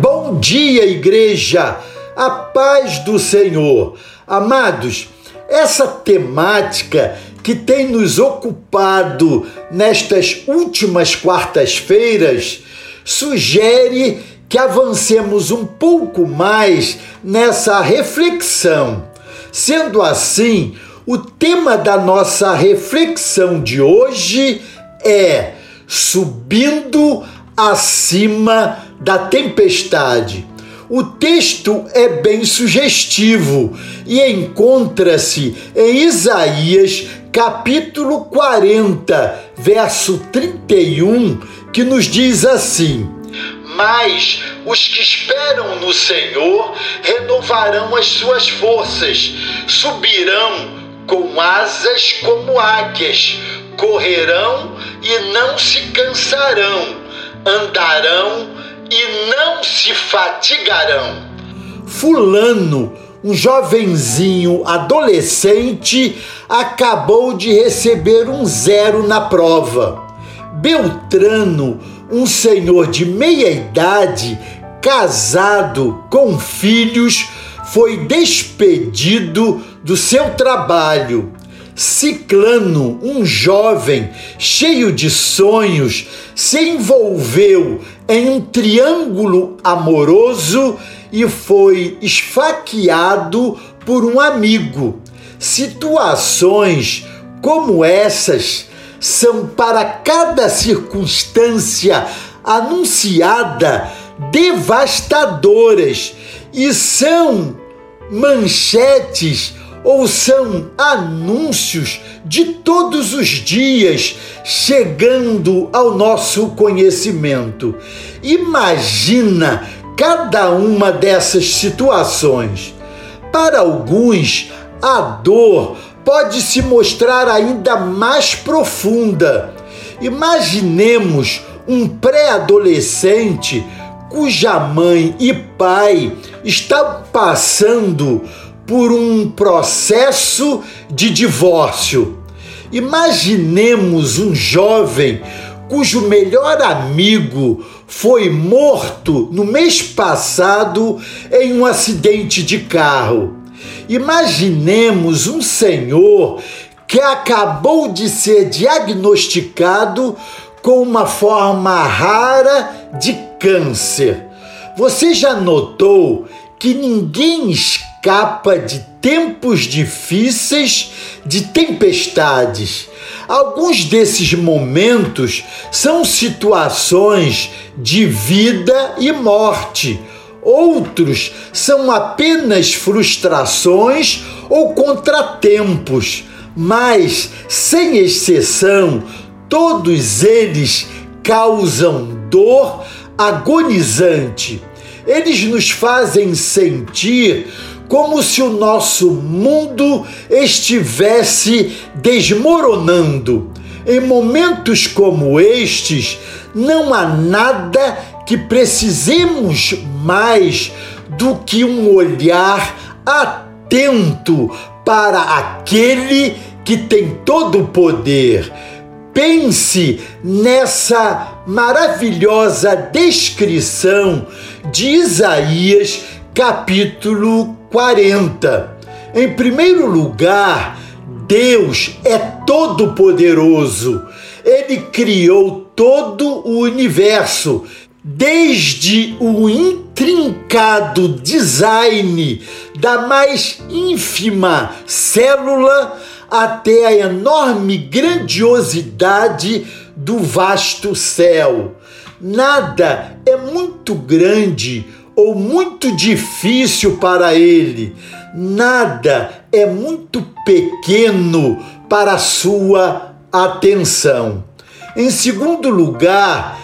Bom dia, igreja! A paz do Senhor. Amados, essa temática que tem nos ocupado nestas últimas quartas-feiras sugere que avancemos um pouco mais nessa reflexão. Sendo assim, o tema da nossa reflexão de hoje é Subindo acima da tempestade. O texto é bem sugestivo e encontra-se em Isaías capítulo 40, verso 31, que nos diz assim: Mas os que esperam no Senhor renovarão as suas forças, subirão com asas como águias, correrão e não se cansarão, andarão e não se fatigarão. Fulano, um jovenzinho adolescente, acabou de receber um zero na prova. Beltrano, um senhor de meia idade, casado com filhos, foi despedido do seu trabalho. Ciclano, um jovem cheio de sonhos, se envolveu em um triângulo amoroso e foi esfaqueado por um amigo. Situações como essas são para cada circunstância anunciada devastadoras e são manchetes ou são anúncios de todos os dias chegando ao nosso conhecimento. Imagina cada uma dessas situações. Para alguns, a dor pode se mostrar ainda mais profunda. Imaginemos um pré-adolescente cuja mãe e pai estão passando por um processo de divórcio. Imaginemos um jovem cujo melhor amigo foi morto no mês passado em um acidente de carro. Imaginemos um senhor que acabou de ser diagnosticado com uma forma rara de câncer. Você já notou que ninguém escapa de tempos difíceis, de tempestades. Alguns desses momentos são situações de vida e morte. Outros são apenas frustrações ou contratempos, mas, sem exceção, todos eles causam dor agonizante eles nos fazem sentir como se o nosso mundo estivesse desmoronando. Em momentos como estes, não há nada que precisemos mais do que um olhar atento para aquele que tem todo o poder Pense nessa maravilhosa descrição de Isaías, capítulo 40. Em primeiro lugar, Deus é todo-poderoso. Ele criou todo o universo, desde o intrincado design da mais ínfima célula até a enorme grandiosidade do vasto céu. Nada é muito grande ou muito difícil para ele, nada é muito pequeno para sua atenção. Em segundo lugar,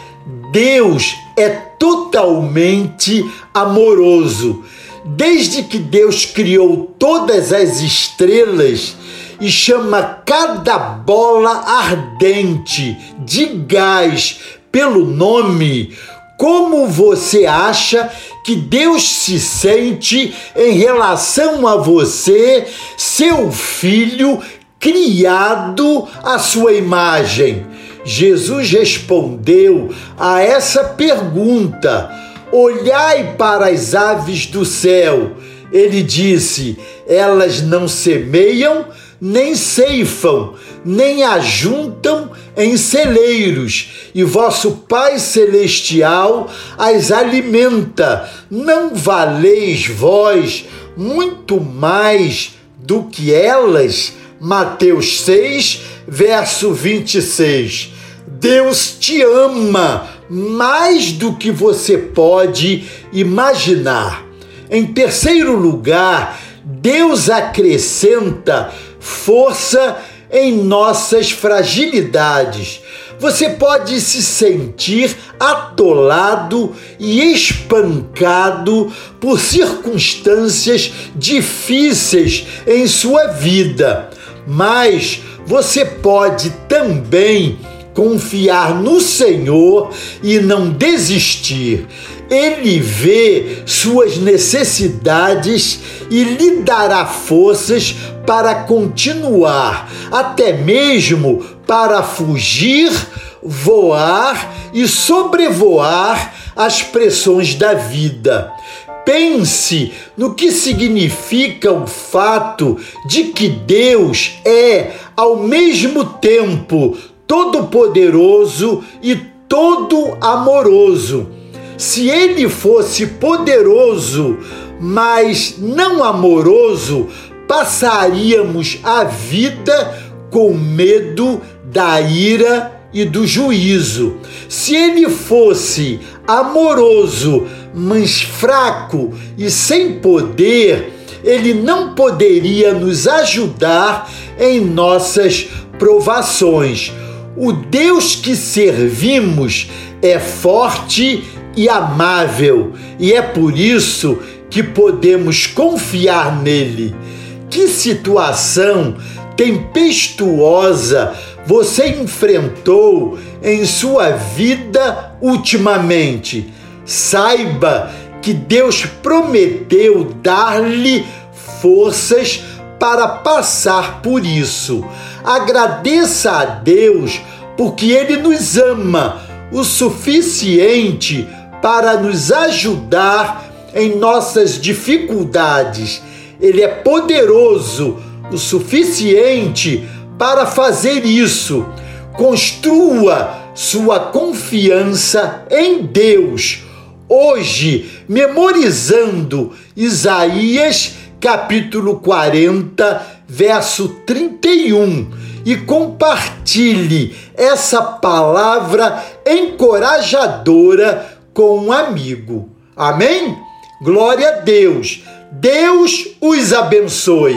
Deus é totalmente amoroso. Desde que Deus criou todas as estrelas, e chama cada bola ardente de gás pelo nome, como você acha que Deus se sente em relação a você, seu filho, criado à sua imagem? Jesus respondeu a essa pergunta Olhai para as aves do céu. Ele disse: Elas não semeiam, nem ceifam, nem ajuntam em celeiros, e vosso Pai Celestial as alimenta. Não valeis vós muito mais do que elas? Mateus 6, verso 26. Deus te ama mais do que você pode imaginar. Em terceiro lugar, Deus acrescenta força em nossas fragilidades. Você pode se sentir atolado e espancado por circunstâncias difíceis em sua vida, mas você pode também confiar no Senhor e não desistir. Ele vê suas necessidades e lhe dará forças para continuar, até mesmo para fugir, voar e sobrevoar as pressões da vida. Pense no que significa o fato de que Deus é, ao mesmo tempo, todo-poderoso e todo amoroso. Se ele fosse poderoso, mas não amoroso, passaríamos a vida com medo da ira e do juízo. Se ele fosse amoroso, mas fraco e sem poder, ele não poderia nos ajudar em nossas provações. O Deus que servimos é forte e amável, e é por isso que podemos confiar nele. Que situação tempestuosa você enfrentou em sua vida ultimamente? Saiba que Deus prometeu dar-lhe forças para passar por isso. Agradeça a Deus porque Ele nos ama o suficiente para nos ajudar em nossas dificuldades. Ele é poderoso o suficiente para fazer isso. Construa sua confiança em Deus. Hoje, memorizando Isaías capítulo 40, verso 31 e compartilhe essa palavra encorajadora com um amigo. Amém? Glória a Deus. Deus os abençoe.